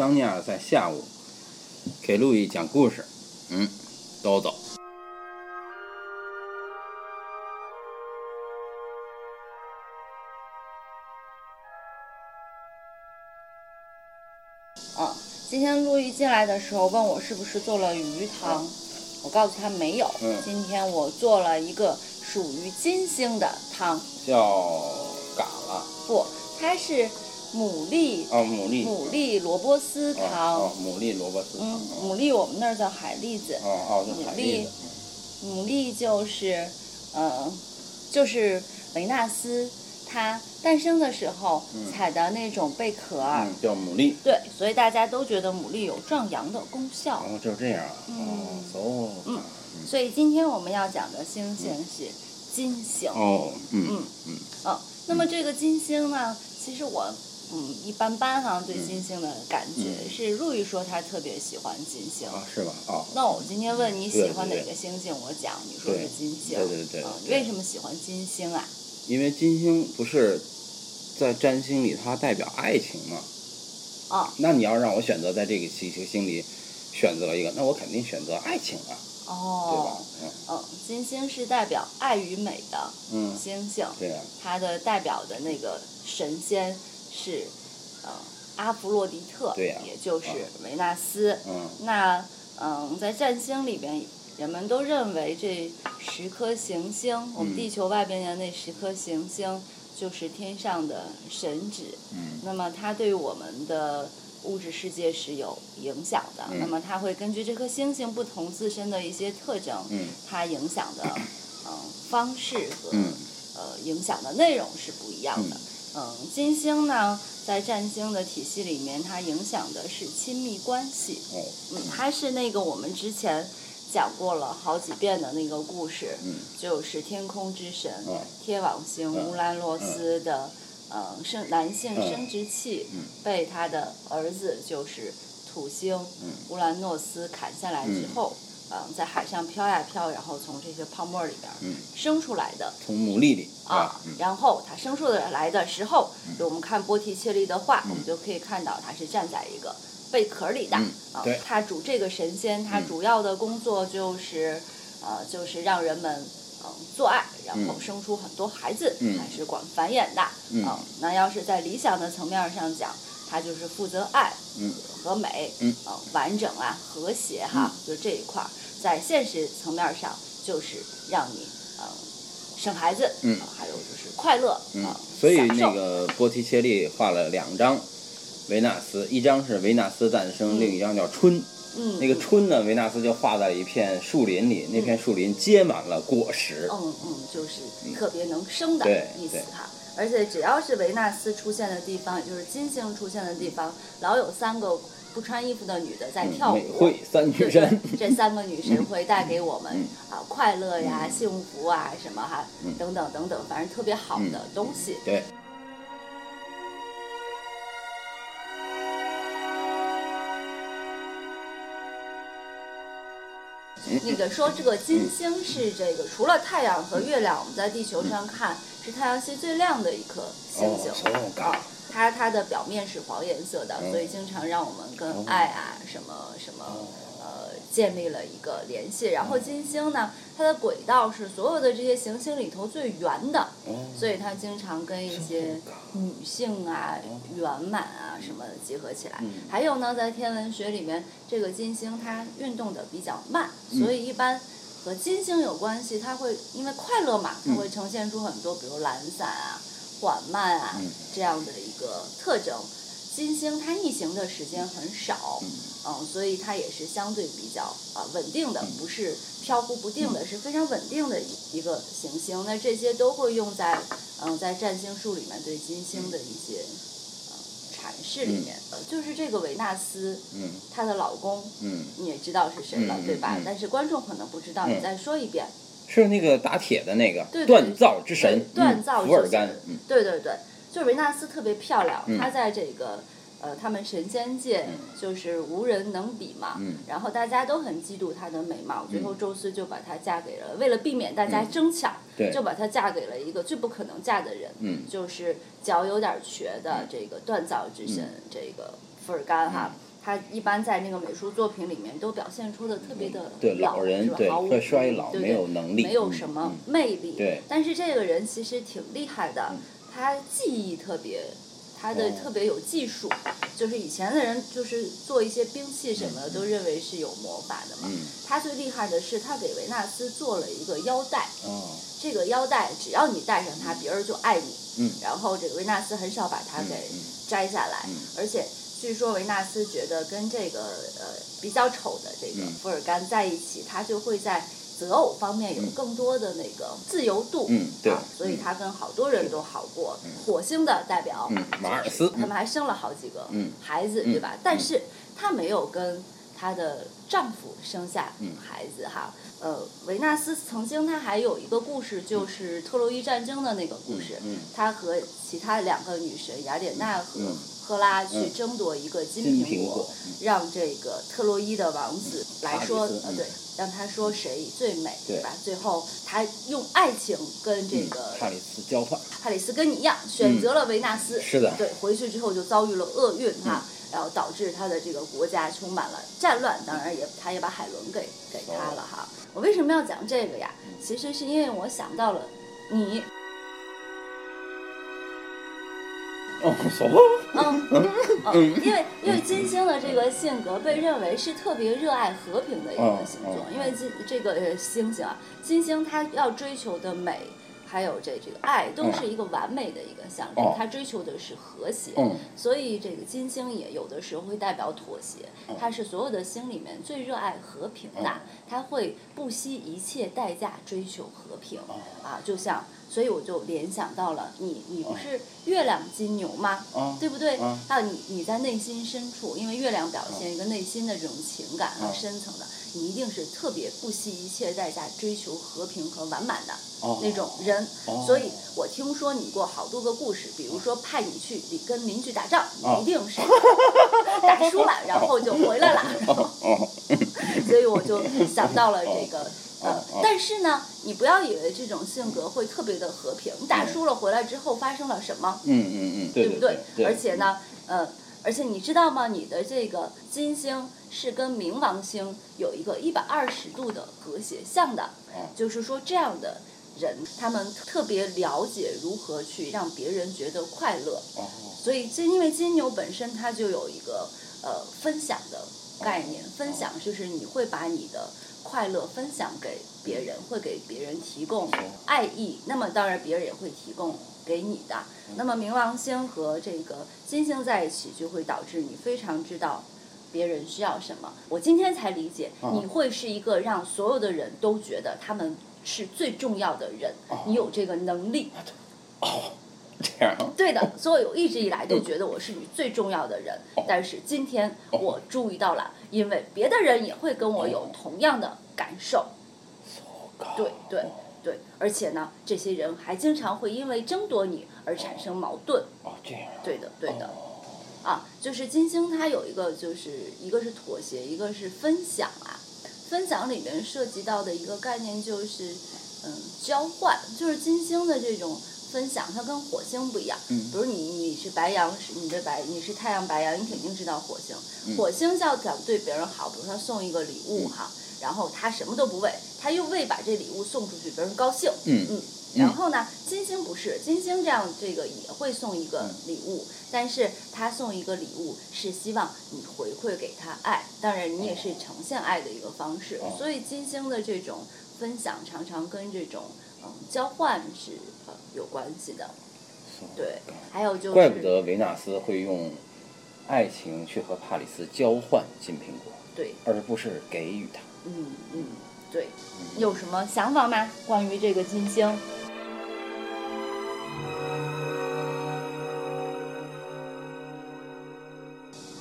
桑尼亚在下午给路易讲故事。嗯，都走。嗯，今天路易进来的时候问我是不是做了鱼汤，我告诉他没有。嗯今天我做了一个属于金星的汤，叫嘎了不，它是牡蛎哦，牡蛎牡蛎萝卜丝哦汤。哦，牡蛎萝卜丝嗯，哦牡蛎我们那儿叫海蛎子，哦哦，是海蛎子。牡蛎就是，呃，就是维纳斯它诞生的时候嗯采的那种贝壳儿。嗯，叫牡蛎。对，所以大家都觉得牡蛎有壮阳的功效。哦，就是这样啊。嗯哦嗯所以今天我们要讲的星星是金星。哦，嗯嗯嗯嗯，那么这个金星呢，其实我嗯一般般哈，对嗯金星的感觉、嗯是陆毅说他特别喜欢金星。啊，是吧？哦，那我今天问你喜欢哪个星星，我讲你说是金星。对对对嗯，你对为什么喜欢金星啊？因为金星不是在占星里它代表爱情嘛？哦那你要让我选择在这个星星星里选择一个，那我肯定选择爱情啊，对吧哦，？嗯嗯，金星是代表爱与美的嗯，星星，对呀，它的代表的那个神仙是呃阿弗洛狄特，对呀也就是啊维纳斯。嗯那嗯，在占星里边，人们都认为这十颗行星，我们嗯地球外边的那十颗行星，就是天上的神旨。嗯那么它对我们的物质世界是有影响的。嗯那么它会根据这颗星星不同自身的一些特征，嗯它影响的嗯方式和、嗯呃影响的内容是不一样的。嗯，金星呢，在占星的体系里面，它影响的是亲密关系。哦嗯，它是那个我们之前讲过了好几遍的那个故事，嗯就是天空之神、嗯天王星嗯乌兰诺斯的、呃生男性嗯生殖器、嗯被他的儿子就是土星、嗯乌兰诺斯砍下来之后，嗯、在海上飘呀飘，然后从这些泡沫里边嗯，生出来的。从牡蛎里啊？，嗯然后它生出来的时候，就我们看波提切利的画，嗯我们就可以看到它是站在一个贝壳里的。嗯啊对，他主这个神仙，他嗯主要的工作就是，呃，就是让人们嗯做爱，然后嗯生出很多孩子，嗯还是管繁衍的。嗯啊，那要是在理想的层面上讲，他就是负责爱嗯和美，嗯呃，完整啊，和谐哈，就这一块儿，在现实层面上就是让你嗯生孩子，嗯啊还有就是快乐嗯啊，，所以那个波提切利画了两张维纳斯，一张是维纳斯诞生，嗯另一张叫春。嗯那个春呢，维纳斯就画在了一片树林里，那片树林结满了果实。嗯嗯，就是特别能生的意思哈。而且只要是维纳斯出现的地方，也就是金星出现的地方，老有三个不穿衣服的女的在嗯跳舞。美惠三女对神。对，这三个女神会带给我们嗯啊快乐呀、幸福啊什么哈嗯等等等等，反正特别好的东西。对，那个说这个金星是这个除了太阳和月亮，我们在地球上看是太阳系最亮的一颗星星。啊，它它的表面是黄颜色的，嗯所以经常让我们跟哦爱啊什么什么呃建立了一个联系。然后嗯金星呢，它的轨道是所有的这些行星里头最圆的，哦。所以它经常跟一些女性啊、圆满啊什么的结合起来。嗯。还有呢，在天文学里面，这个金星它运动的比较慢，嗯。所以一般和金星有关系，它会因为快乐嘛，它嗯。会呈现出很多，比如懒散啊、缓慢啊、嗯。这样的一个特征。金星它逆行的时间很少，嗯，所以它也是相对比较啊、稳定的，不是飘忽不定的，是非常稳定的一一个行星。那这些都会用在嗯在占星术里面对金星的一些嗯阐释里面。呃就是这个维纳斯，嗯她的老公，嗯，你也知道是谁了，对吧？嗯但是观众可能不知道，嗯你再说一遍。是那个打铁的那个对对锻造之神，锻造嗯之尔甘。嗯对对对，就是维纳斯特别漂亮，嗯她在这个呃他们神仙界就是无人能比嘛。嗯然后大家都很嫉妒她的美貌，最后宙斯就把她嫁给了，为了避免大家争抢，嗯就把她嫁给了一个最不可能嫁的人，嗯就是脚有点瘸的这个锻造之神、这个福尔甘哈。他一般在那个美术作品里面都表现出的特别的对老，人是吧毫无对会衰老没有能力没有嗯什么嗯魅力。对但是这个人其实挺厉害的，他技艺特别。他的哦。特别有技术，就是以前的人就是做一些兵器什么的，都认为是有魔法的嘛。嗯。他最厉害的是，他给维纳斯做了一个腰带，哦。这个腰带只要你戴上它，别人就爱你。嗯。然后这个维纳斯很少把它给摘下来，嗯。而且据说维纳斯觉得跟这个呃比较丑的这个嗯。福尔甘在一起，他就会在择偶方面有更多的那个自由度。嗯对啊，所以嗯他跟好多人都好过。火星的代表，嗯马尔斯他们还生了好几个嗯孩子，嗯对吧？但是他没有跟他的丈夫生下嗯。孩子哈。呃，维纳斯曾经她还有一个故事，就是特洛伊战争的那个故事。嗯嗯。她和其他两个女神雅典娜和嗯赫拉去嗯争夺一个金金苹苹果嗯。让这个特洛伊的王子来说，呃对，让他说谁最美，对。吧？最后他用爱情跟这嗯个帕里斯交换。帕里斯跟你一样选择了维纳斯，嗯是的。嗯对，回去之后就遭遇了厄运哈，然后导致他的这个国家充满了战乱，当然也他也把海伦给给他了哈。我为什么要讲这个呀？嗯其实是因为我想到了你，哦，什么？嗯嗯，因为因为金星的这个性格被认为是特别热爱和平的一个星座，嗯嗯因为金这个呃星星啊，金星它要追求的美。还有这这个爱都是一个完美的一个象征，哦。它追求的是和谐，嗯。所以这个金星也有的时候会代表妥协，它是所有的星里面最热爱和平的，它会不惜一切代价追求和平啊，就像，所以我就联想到了你，你不是月亮金牛吗？嗯。对不对？嗯。那你你在内心深处，因为月亮表现一个内心的这种情感和嗯。深层的，你一定是特别不惜一切代价追求和平和完满的哦那种人。哦所以我听说你过好多个故事，比如说派你去你跟邻居打仗，哦你一定是 打输了，然后就回来了。然后哦所以我就想到了这个。呃哦，但是呢，你不要以为这种性格会特别的和平。你打输了回来之后发生了什么？嗯嗯嗯，对不？对，而且呢，呃，而且你知道吗？你的这个金星是跟冥王星有一个一百二十度的和谐相的，哦就是说这样的人，他们特别了解如何去让别人觉得快乐。哦所以金因为金牛本身它就有一个呃分享的概念，分享就是你会把你的快乐分享给别人，会给别人提供爱意，那么当然别人也会提供给你的。那么冥王星和这个金星在一起，就会导致你非常知道。别人需要什么？我今天才理解，你会是一个让所有的人都觉得他们是最重要的人，你有这个能力。哦这样啊对的，所以我一直以来都觉得我是你最重要的人，但是今天我注意到了，因为别的人也会跟我有同样的感受。对对对，而且呢，这些人还经常会因为争夺你而产生矛盾。哦这样，对的，对的。啊，就是金星它有一个，就是一个是妥协，一个是分享啊。分享里面涉及到的一个概念就是，嗯，交换，就是金星的这种分享，它跟火星不一样。嗯比如你你是白羊，是你的白，你是太阳白羊，你肯定知道火星。嗯火星要想对别人好，比如说送一个礼物哈，然后他什么都不为，他又为把这礼物送出去，别人高兴。嗯嗯。然后呢，金星不是，金星这样这个也会送一个礼物，但是他送一个礼物是希望你回馈给他爱，当然你也是呈现爱的一个方式。哦所以金星的这种分享常常跟这种嗯交换是呃有关系的。对，还有就是怪不得维纳斯会用爱情去和帕里斯交换金苹果，对，而不是给予他。嗯嗯，对，有什么想法吗？关于这个金星？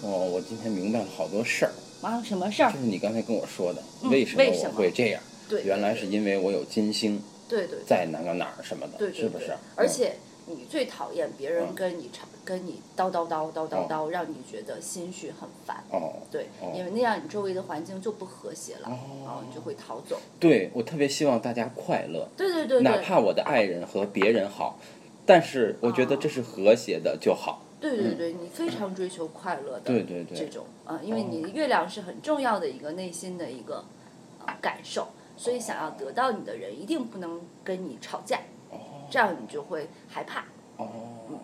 哦，我今天明白了好多事儿，啊，什么事儿就？是你刚才跟我说的，嗯为什么我会这样？对，原来是因为我有金星对对在哪个哪儿什么的，对对对是不是？嗯而且你最讨厌别人嗯。跟你吵，跟你叨叨叨叨叨哦。叨，让你觉得心绪很烦。哦，对哦，因为那样你周围的环境就不和谐了，哦。然后你就会逃走。对我特别希望大家快乐，对对对对，哪怕我的爱人和别人好，但是我觉得哦这是和谐的就好。对对对，你非常追求快乐的对对对。这种啊，因为你月亮是很重要的一个内心的一个呃感受，所以想要得到你的人一定不能跟你吵架，这样你就会害怕，哦，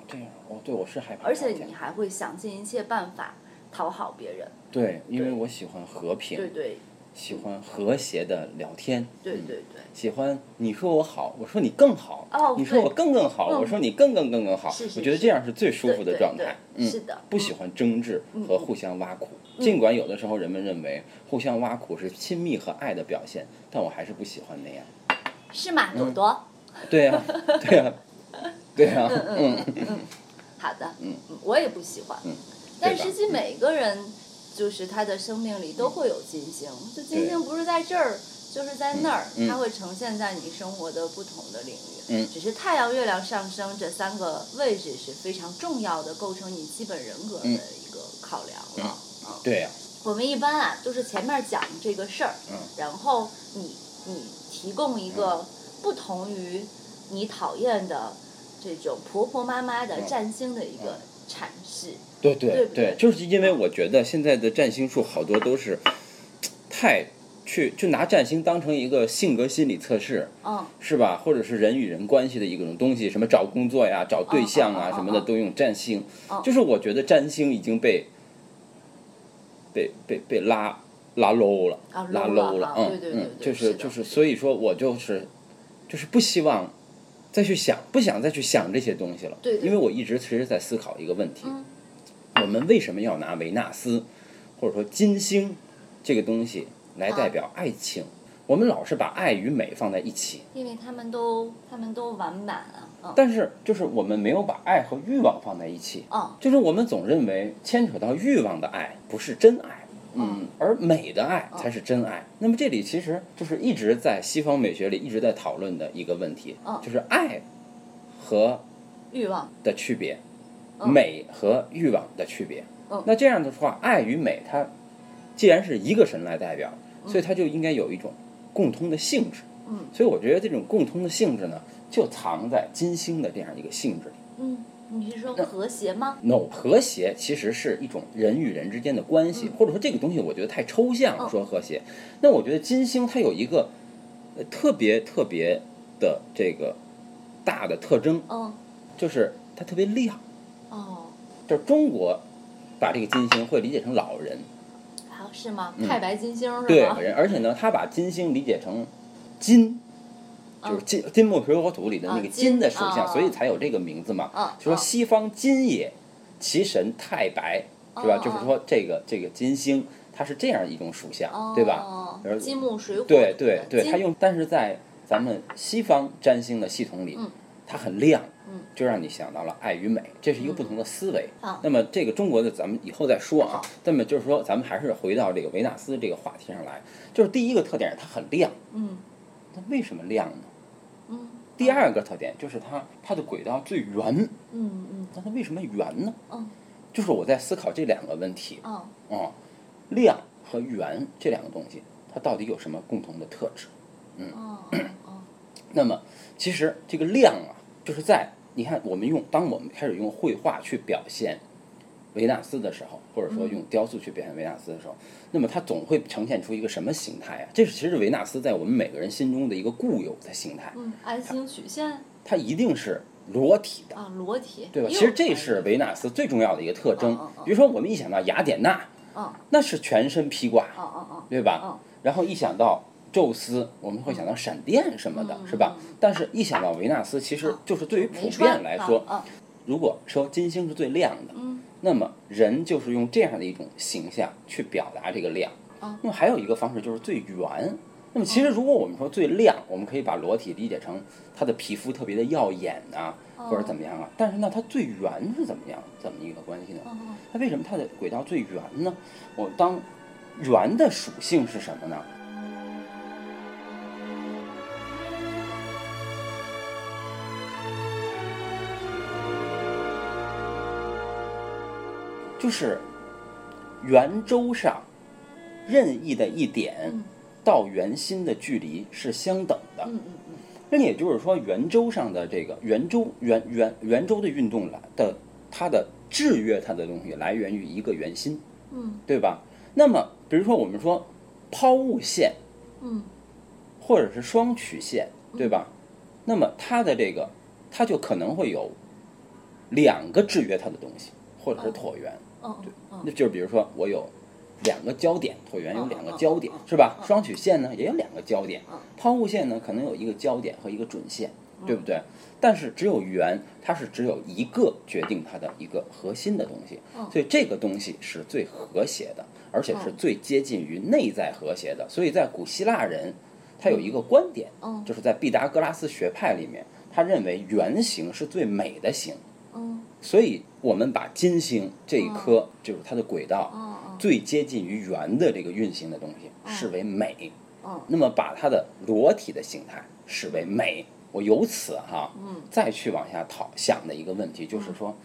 这样，哦，对，我是害怕而且你还会想尽一切办法讨好别人。对，因为我喜欢和平，对对喜欢和谐的聊天，对对对，喜欢你说我好，我说你更好，哦你说我更更好，嗯我说你更更更更好，我觉得这样是最舒服的状态。嗯，是的不喜欢争执和互相挖苦。尽管有的时候人们认为互相挖苦是亲密和爱的表现，但我还是不喜欢那样。是吗，嗯朵朵？对呀、对呀、对呀、嗯嗯嗯，好的，嗯，我也不喜欢，嗯但实际每个人就是他的生命里都会有金星，就金星不是在这儿，就是在那儿，它会呈现在你生活的不同的领域。嗯。只是太阳、月亮上升这三个位置是非常重要的，构成你基本人格的嗯一个考量了。嗯对呀、我们一般啊，都是前面讲这个事儿，嗯。然后你你提供一个不同于你讨厌的这种婆婆妈妈的嗯占星的一个阐释。对对对就是因为我觉得现在的占星术好多都是太去就拿占星当成一个性格心理测试，嗯，是吧？或者是人与人关系的一种东西，什么找工作呀、找对象啊什么的都用占星嗯。就是我觉得占星已经被被被被拉拉 low 了啊拉 low 了啊嗯对对对嗯，就是是就是，所以说我就是就是不希望再去想，不想再去想这些东西了。对对因为我一直其实在思考一个问题。嗯我们为什么要拿维纳斯或者说金星这个东西来代表爱情？我们老是把爱与美放在一起，因为他们都他们都完满啊，嗯但是就是我们没有把爱和欲望放在一起。嗯就是我们总认为牵扯到欲望的爱不是真爱，嗯，而美的爱才是真爱。那么这里其实就是一直在西方美学里一直在讨论的一个问题嗯，就是爱和欲望，的区别，嗯美和欲望的区别嗯。那这样的话，爱与美它既然是一个神来代表，所以它就应该有一种共通的性质。嗯所以我觉得这种共通的性质呢，就藏在金星的这样一个性质里。嗯，你是说和谐吗？no 和谐其实是一种人与人之间的关系，或者说这个东西我觉得太抽象了，嗯说和谐。那我觉得金星它有一个呃特别特别的这个大的特征，嗯，就是它特别亮。哦，就是中国把这个金星会理解成老人，好是吗？太白金星是嗯对吗？人，而且呢，他把金星理解成金。就是金金木水火土里的那个啊金金的属性，啊所以才有这个名字嘛。啊就说啊西方金也，其神太白，是吧？啊就是说这个这个金星，它是这样一种属相，哦，对吧？而金木水火对对对，它用，但是在咱们西方占星的系统里，嗯它很亮，嗯就让你想到了爱与美，这是一个不同的思维。啊那么这个中国的咱们以后再说啊。那么就是说，咱们还是回到这个维纳斯这个话题上来，就是第一个特点，它很亮。嗯它为什么亮呢？嗯第二个特点就是它它的轨道最圆。嗯嗯那它为什么圆呢？嗯就是我在思考这两个问题。嗯。嗯，量和圆这两个东西，它到底有什么共同的特质？哦哦那么其实这个量啊，就是在你看我们用当我们开始用绘画去表现维纳斯的时候，或者说用雕塑去表现维纳斯的时候，那么它总会呈现出一个什么形态啊？这是其实是维纳斯在我们每个人心中的一个固有的形态，嗯，爱心曲线它一定是裸体的。啊，裸体对吧？其实这是维纳斯最重要的一个特征嗯嗯。嗯比如说，我们一想到雅典娜，嗯那是全身披挂，哦哦哦对吧？嗯然后一想到宙斯，我们会想到闪电什么的，嗯是吧？但是，一想到维纳斯，其实嗯就是对于普遍来说，嗯如果说金星是最亮的，嗯那么人就是用这样的一种形象去表达这个亮。嗯那么还有一个方式就是最圆。那么其实如果我们说最亮，我们可以把裸体理解成它的皮肤特别的耀眼啊，或者怎么样啊。但是呢，它最圆是怎么样？怎么一个关系呢？它为什么它的轨道最圆呢？我当圆的属性是什么呢？就是圆周上任意的一点嗯到圆心的距离是相等的。嗯嗯嗯那也就是说，圆周上的这个圆周圆圆圆周的运动来的，它的制约它的东西来源于一个圆心，嗯对吧？那么比如说我们说抛物线嗯或者是双曲线，对吧？那么它的这个它就可能会有两个制约它的东西，或者是椭圆。哦哦那就是比如说我有两个焦点，椭圆有两个焦点是吧？嗯双曲线呢也有两个焦点嗯，抛物线呢可能有一个焦点和一个准线，嗯对不对？但是只有圆，它是只有一个决定它的一个核心的东西，嗯所以这个东西是最和谐的，而且是嗯最接近于内在和谐的。所以在古希腊人，他有一个观点，嗯就是在毕达哥拉斯学派里面，他认为圆形是最美的形。嗯所以我们把金星这一颗，就是它的轨道，哦最接近于圆的这个运行的东西视为美，哦那么把它的裸体的形态视为美。我由此哈，嗯。再去往下讨想的一个问题就是说，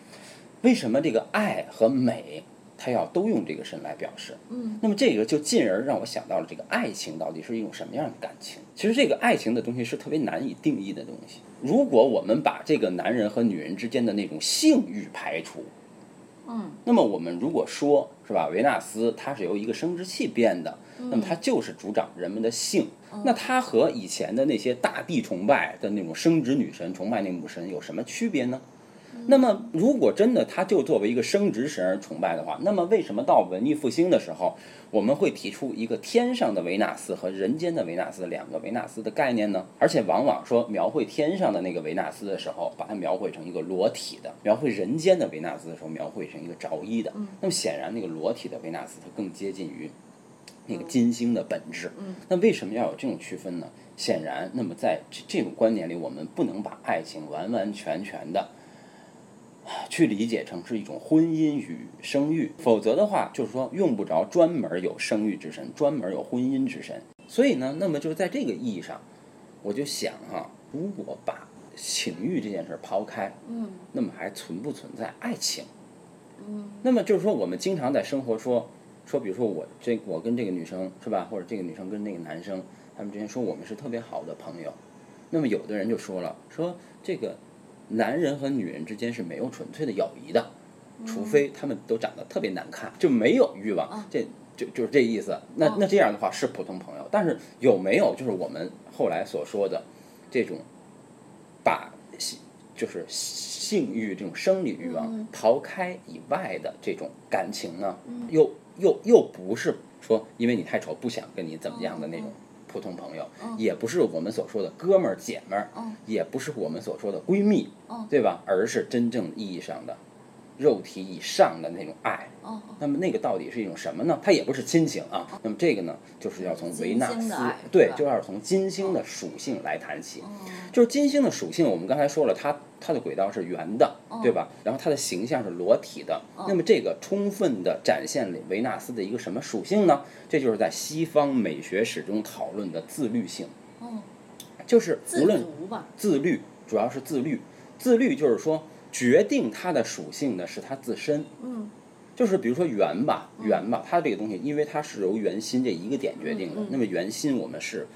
为什么这个爱和美，它要都用这个神来表示？嗯那么这个就进而让我想到了这个爱情到底是一种什么样的感情？其实这个爱情的东西是特别难以定义的东西。如果我们把这个男人和女人之间的那种性欲排除，嗯那么我们如果说是吧，维纳斯它是由一个生殖器变的，那么它就是主掌人们的性。那它和以前的那些大地崇拜的那种生殖女神崇拜那母神有什么区别呢？那么，如果真的它就作为一个生殖神而崇拜的话，那么为什么到文艺复兴的时候，我们会提出一个天上的维纳斯和人间的维纳斯两个维纳斯的概念呢？而且往往说描绘天上的那个维纳斯的时候，把它描绘成一个裸体的；描绘人间的维纳斯的时候，描绘成一个着衣的。那么显然，那个裸体的维纳斯它更接近于那个金星的本质。那为什么要有这种区分呢？显然，那么在这这种观点里，我们不能把爱情完完全全的。去理解成是一种婚姻与生育，否则的话，就是说用不着专门有生育之神，专门有婚姻之神。所以呢，那么就在这个意义上，我就想哈、如果把情欲这件事抛开，嗯那么还存不存在爱情？嗯那么就是说，我们经常在生活说说，比如说我这我跟这个女生是吧，或者这个女生跟那个男生，他们之间说我们是特别好的朋友。那么有的人就说了，说这个男人和女人之间是没有纯粹的友谊的，除非他们都长得特别难看，就没有欲望，这就就是这意思。那那这样的话是普通朋友，但是有没有就是我们后来所说的这种把性就是性欲这种生理欲望逃开以外的这种感情呢？又又又不是说因为你太丑不想跟你怎么样的那种普通朋友，也不是我们所说的哥们儿姐们儿，也不是我们所说的闺蜜，对吧？而是真正意义上的肉体以上的那种爱。哦那么那个到底是一种什么呢？它也不是亲情啊。那么这个呢，就是要从维纳斯对就要从金星的属性来谈起。哦就是金星的属性，我们刚才说了，它它的轨道是圆的，哦对吧？然后它的形象是裸体的。那么这个充分的展现了维纳斯的一个什么属性呢？这就是在西方美学史中讨论的自律性，哦，就是无论，自律，主要是自律。自律就是说，决定它的属性的是它自身。嗯就是比如说圆吧，圆吧，它这个东西，因为它是由圆心这一个点决定的。那么圆心我们是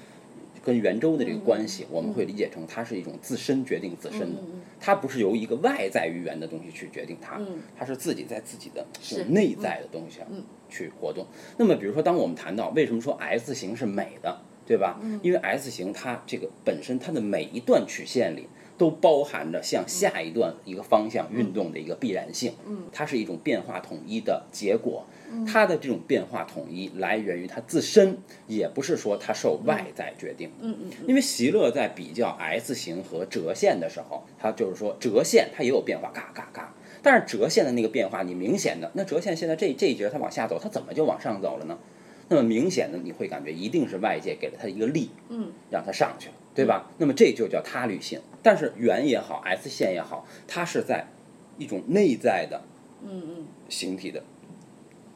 跟圆周的这个关系，我们会理解成它是一种自身决定自身的，它不是由一个外在于圆的东西去决定它，它是自己在自己的内在的东西上去活动。那么比如说，当我们谈到为什么说 S 型是美的，对吧？因为 S 型它这个本身它的每一段曲线里。都包含着向下一段一个方向运动的一个必然性，嗯它是一种变化统一的结果。它的这种变化统一来源于它自身，也不是说它受外在决定的。嗯嗯因为席勒在比较 S 型和折线的时候，他就是说折线它也有变化，嘎嘎嘎。但是折线的那个变化，你明显的那折线现在这这一节它往下走，它怎么就往上走了呢？那么明显的你会感觉一定是外界给了它一个力，嗯，让它上去了，对吧？那么这就叫他律性。但是圆也好，S 线也好，它是在一种内在的嗯嗯形体的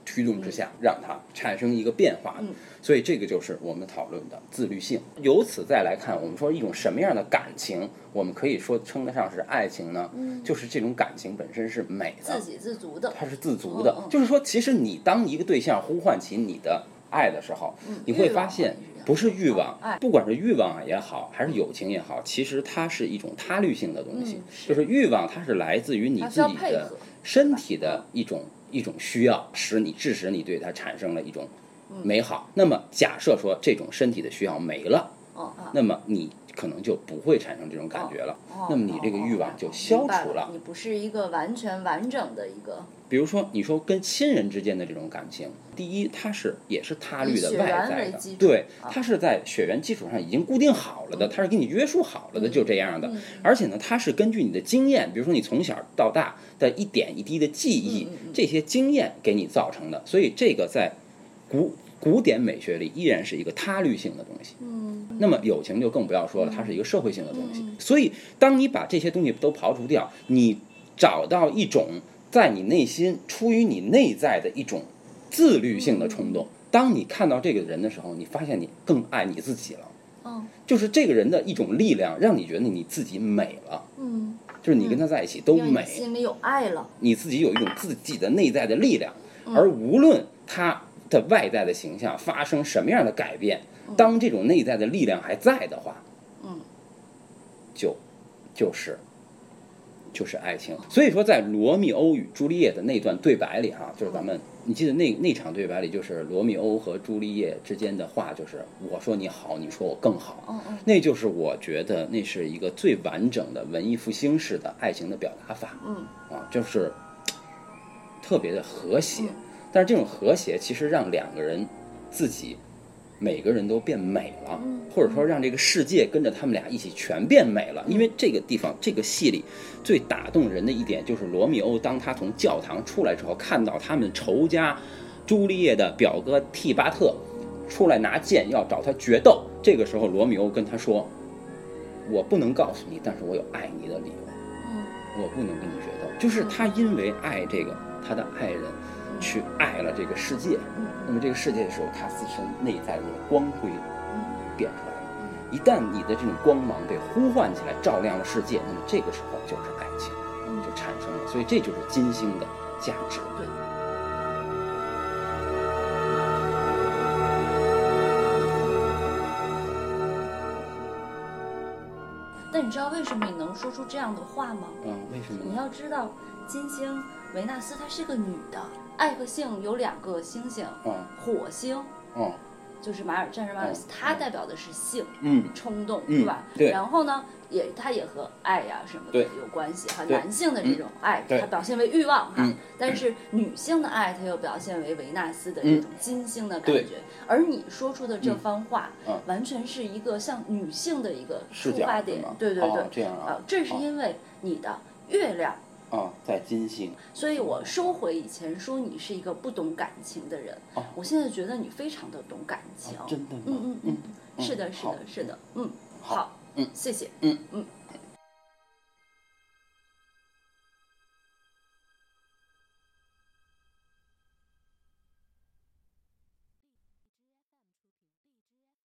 驱动之下，让它产生一个变化所以这个就是我们讨论的自律性。由此再来看，我们说一种什么样的感情，我们可以说称得上是爱情呢？就是这种感情本身是美的，嗯自给自足的，它是自足的。就是说，其实你当一个对象呼唤起你的爱的时候，你会发现不是欲望，不管是欲望也好，还是友情也好，其实它是一种他律性的东西。就是欲望，它是来自于你自己的身体的一种一种需要，使你致使你对它产生了一种美好。那么假设说这种身体的需要没了，哦啊，那么你可能就不会产生这种感觉了。哦那么你这个欲望就消除了。你不是一个完全完整的一个，比如说，你说跟亲人之间的这种感情，第一，它是也是他律的外在的。对，啊。它是在血缘基础上已经固定好了的，它是给你约束好了的，就这样的。嗯。而且呢，它是根据你的经验，比如说你从小到大的一点一滴的记忆，这些经验给你造成的，所以这个在古古典美学里依然是一个他律性的东西。嗯，那么友情就更不要说了，它是一个社会性的东西。嗯所以，当你把这些东西都刨除掉，你找到一种在你内心出于你内在的一种自律性的冲动。当你看到这个人的时候，你发现你更爱你自己了。嗯。就是这个人的一种力量，让你觉得你自己美了，嗯，就是你跟他在一起都美，心里有爱了，你自己有一种自己的内在的力量，嗯。而无论他的外在的形象发生什么样的改变，当这种内在的力量还在的话，嗯，就就是就是爱情。所以说，在罗密欧与朱丽叶的那段对白里，哈，就是咱们你记得那那场对白里，就是罗密欧和朱丽叶之间的话，就是我说你好，你说我更好，嗯嗯那就是我觉得那是一个最完整的文艺复兴式的爱情的表达法。嗯啊，就是特别的和谐嗯。但是这种和谐其实让两个人自己每个人都变美了嗯，或者说让这个世界跟着他们俩一起全变美了。因为这个地方这个戏里最打动人的一点就是罗密欧当他从教堂出来之后，看到他们仇家朱丽叶的表哥蒂巴特出来拿剑要找他决斗，这个时候罗密欧跟他说：“我不能告诉你，但是我有爱你的理由。”嗯我不能跟你决斗，就是他因为爱这个他的爱人，去爱了这个世界。嗯那么这个世界的时候，它自身内在的光辉嗯变出来了。一旦你的这种光芒被呼唤起来，照亮了世界，那么这个时候就是爱情嗯就产生了。所以这就是金星的价值。对。但你知道为什么你能说出这样的话吗？嗯，为什么你？要知道，金星维纳斯她是个女的，爱和性有两个星星，嗯火星嗯就是马尔战士马尔斯，嗯它代表的是性嗯冲动，嗯是吧？对然后呢，也它也和爱呀、什么的有关系哈。男性的这种爱，对它表现为欲望哈，嗯但是女性的爱，它又表现为维纳斯的这嗯种金星的感对觉。而你说出的这番话，嗯完全是一个像女性的一个出发点，对对对，哦这样啊啊，正是因为你的月亮。啊，在金星。所以我收回以前说你是一个不懂感情的人，哦我现在觉得你非常的懂感情。真的吗？嗯嗯嗯，是的，是的，是的，嗯，好好，嗯谢谢，嗯嗯。